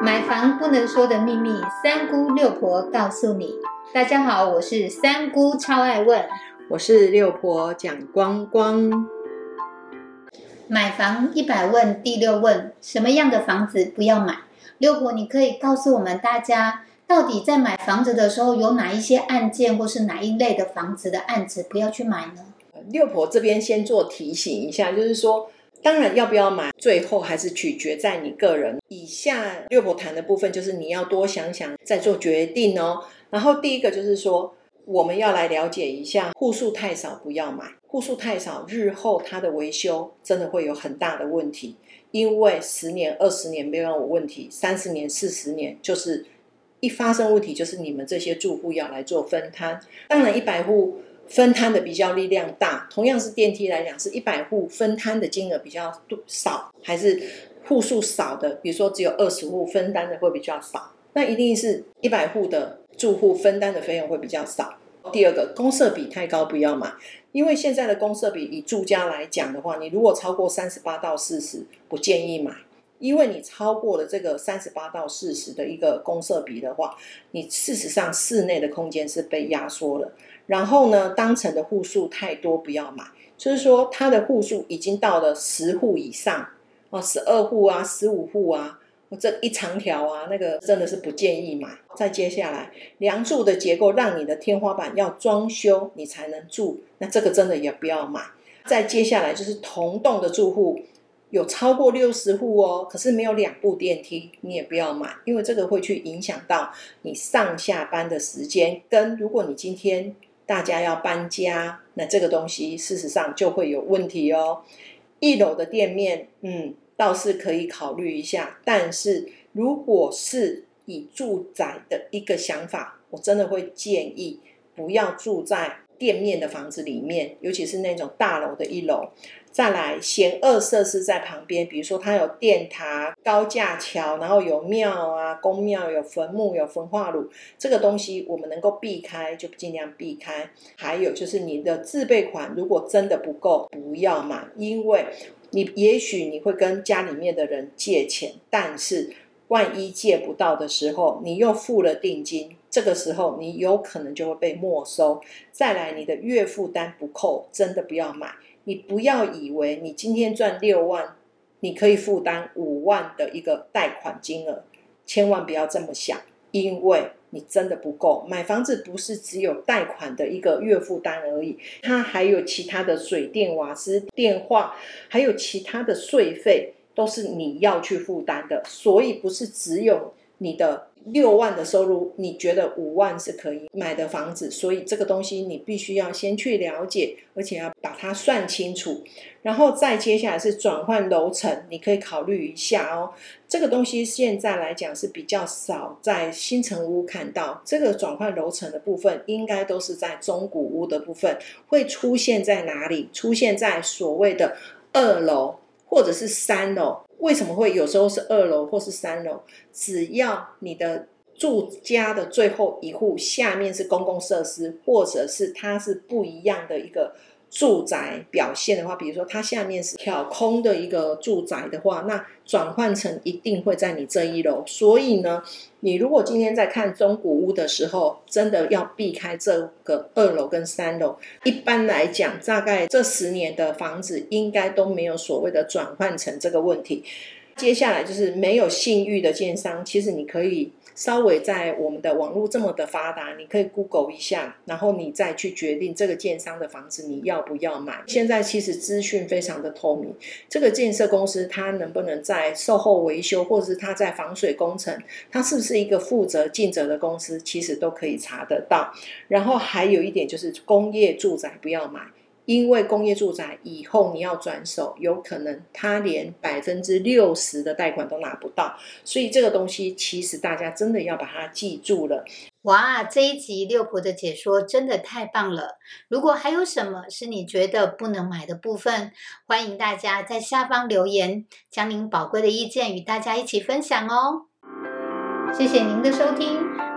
买房不能说的秘密，三姑六婆告诉你。大家好，我是三姑，超爱问。我是六婆蒋光光。买房一百问，第六问：什么样的房子不要买？六婆，你可以告诉我们大家，到底在买房子的时候，有哪一些案件或是哪一类的房子的案子不要去买呢？六婆这边先做提醒一下，就是说。当然，要不要买，最后还是取决在你个人。以下六婆谈的部分，就是你要多想想再做决定哦。然后第一个就是说，我们要来了解一下户数太少不要买，户数太少，日后它的维修真的会有很大的问题。因为十年、二十年没有问题，三十年、四十年，就是一发生问题，就是你们这些住户要来做分摊。当然，一百户。分摊的比较力量大，同样是电梯来讲，是一百户分摊的金额比较少，还是户数少的，比如说只有二十户分担的会比较少，那一定是一百户的住户分担的费用会比较少。第二个，公设比太高不要买，因为现在的公设比以住家来讲的话，你如果超过三十八到四十，不建议买，因为你超过了这个三十八到四十的一个公设比的话，你事实上室内的空间是被压缩了。然后呢，当成的户数太多，不要买。就是说，它的户数已经到了十户以上哦，十二户啊，十五户啊，这一长条啊，那个真的是不建议买。再接下来，梁柱的结构让你的天花板要装修，你才能住，那这个真的也不要买。再接下来就是同栋的住户有超过六十户哦，可是没有两部电梯，你也不要买，因为这个会去影响到你上下班的时间。跟如果你今天大家要搬家，那这个东西事实上就会有问题哦。一楼的店面，嗯，倒是可以考虑一下。但是如果是以住宅的一个想法，我真的会建议不要住在店面的房子里面，尤其是那种大楼的一楼。再来，险恶设施在旁边，比如说它有电塔、高架桥，然后有庙啊、公庙、有坟墓、有焚化炉，这个东西我们能够避开就尽量避开。还有就是你的自备款，如果真的不够，不要买，因为你也许你会跟家里面的人借钱，但是万一借不到的时候，你又付了定金，这个时候你有可能就会被没收。再来，你的月负担不扣，真的不要买。你不要以为你今天赚六万，你可以负担五万的一个贷款金额，千万不要这么想，因为你真的不够。买房子不是只有贷款的一个月负担而已，它还有其他的水电瓦斯、电话，还有其他的税费，都是你要去负担的。所以不是只有你的。六万的收入，你觉得五万是可以买的房子？所以这个东西你必须要先去了解，而且要把它算清楚。然后再接下来是转换楼层，你可以考虑一下哦。这个东西现在来讲是比较少在新城屋看到，这个转换楼层的部分应该都是在中古屋的部分会出现在哪里？出现在所谓的二楼或者是三楼。为什么会有时候是二楼或是三楼？只要你的住家的最后一户下面是公共设施，或者是它是不一样的一个。住宅表现的话，比如说它下面是挑空的一个住宅的话，那转换成一定会在你这一楼。所以呢，你如果今天在看中古屋的时候，真的要避开这个二楼跟三楼。一般来讲，大概这十年的房子应该都没有所谓的转换成这个问题。接下来就是没有信誉的建商，其实你可以。稍微在我们的网络这么的发达，你可以 Google 一下，然后你再去决定这个建商的房子你要不要买。现在其实资讯非常的透明，这个建设公司它能不能在售后维修，或者是它在防水工程，它是不是一个负责尽责的公司，其实都可以查得到。然后还有一点就是工业住宅不要买。因为工业住宅以后你要转手，有可能他连百分之六十的贷款都拿不到，所以这个东西其实大家真的要把它记住了。哇，这一集六婆的解说真的太棒了！如果还有什么是你觉得不能买的部分，欢迎大家在下方留言，将您宝贵的意见与大家一起分享哦。谢谢您的收听。